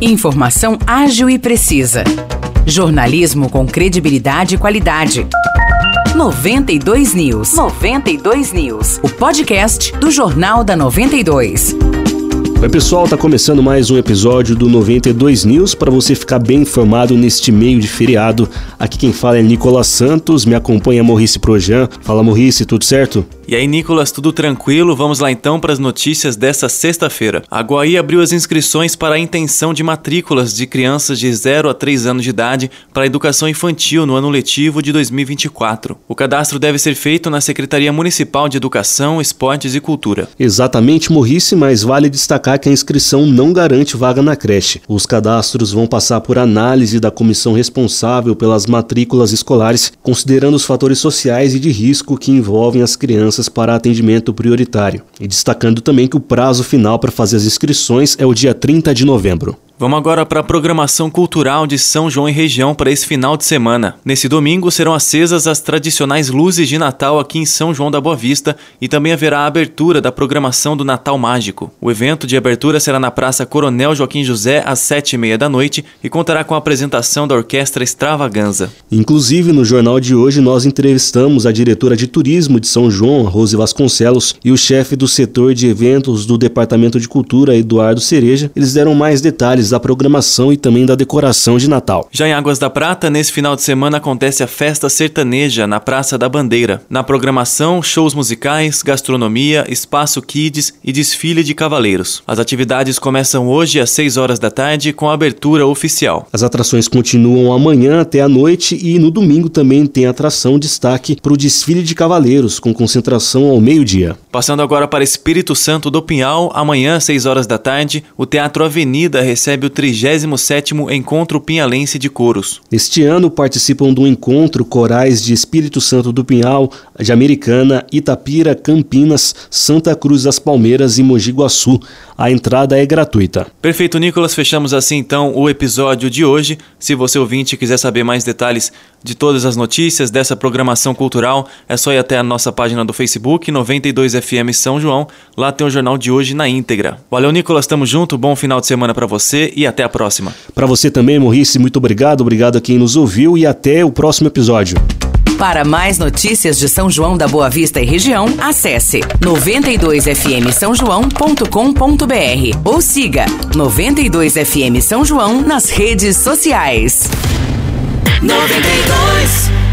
Informação ágil e precisa. Jornalismo com credibilidade e qualidade. 92 News. 92 News. O podcast do Jornal da 92. Oi, pessoal, tá começando mais um episódio do 92 News para você ficar bem informado neste meio de feriado. Aqui quem fala é Nicolas Santos, me acompanha Maurice Projan. Fala Maurice, tudo certo? E aí, Nicolas, tudo tranquilo? Vamos lá então para as notícias dessa sexta-feira. A Guaí abriu as inscrições para a intenção de matrículas de crianças de 0 a 3 anos de idade para a educação infantil no ano letivo de 2024. O cadastro deve ser feito na Secretaria Municipal de Educação, Esportes e Cultura. Exatamente, Maurice, mas vale destacar que a inscrição não garante vaga na creche. Os cadastros vão passar por análise da comissão responsável pelas matrículas escolares, considerando os fatores sociais e de risco que envolvem as crianças crianças para atendimento prioritário. E destacando também que o prazo final para fazer as inscrições é o dia 30 de novembro. Vamos agora para a programação cultural de São João e região para esse final de semana. Nesse domingo serão acesas as tradicionais luzes de Natal aqui em São João da Boa Vista e também haverá a abertura da programação do Natal Mágico. O evento de abertura será na Praça Coronel Joaquim José às sete e meia da noite e contará com a apresentação da Orquestra Extravaganza. Inclusive, no jornal de hoje nós entrevistamos a diretora de turismo de São João, Rose Vasconcelos, e o chefe do setor de eventos do Departamento de Cultura, Eduardo Cereja. Eles deram mais detalhes detalhes da programação e também da decoração de Natal. Já em Águas da Prata, nesse final de semana acontece a festa sertaneja na Praça da Bandeira. Na programação, shows musicais, gastronomia, espaço kids e desfile de cavaleiros. As atividades começam hoje às 6 horas da tarde com a abertura oficial. As atrações continuam amanhã até a noite e no domingo também tem atração destaque para o desfile de cavaleiros com concentração ao meio-dia. Passando agora para Espírito Santo do Pinhal, amanhã às 6 horas da tarde, o Teatro Avenida recebe recebe o 37º Encontro Pinhalense de Coros. Este ano participam do encontro corais de Espírito Santo do Pinhal, de Americana, Itapira, Campinas, Santa Cruz das Palmeiras e Mogi Guaçu. A entrada é gratuita. Perfeito, Nicolas. Fechamos assim então o episódio de hoje. Se você ouvinte quiser saber mais detalhes de todas as notícias dessa programação cultural, é só ir até a nossa página do Facebook, 92FM São João. Lá tem o jornal de hoje na íntegra. Valeu, Nicolas. Tamo junto. Bom final de semana para você e até a próxima. Para você também, Maurice, muito obrigado. Obrigado a quem nos ouviu e até o próximo episódio. Para mais notícias de São João da Boa Vista e região, acesse 92fm São João.com.br ou siga 92fm São João nas redes sociais. 92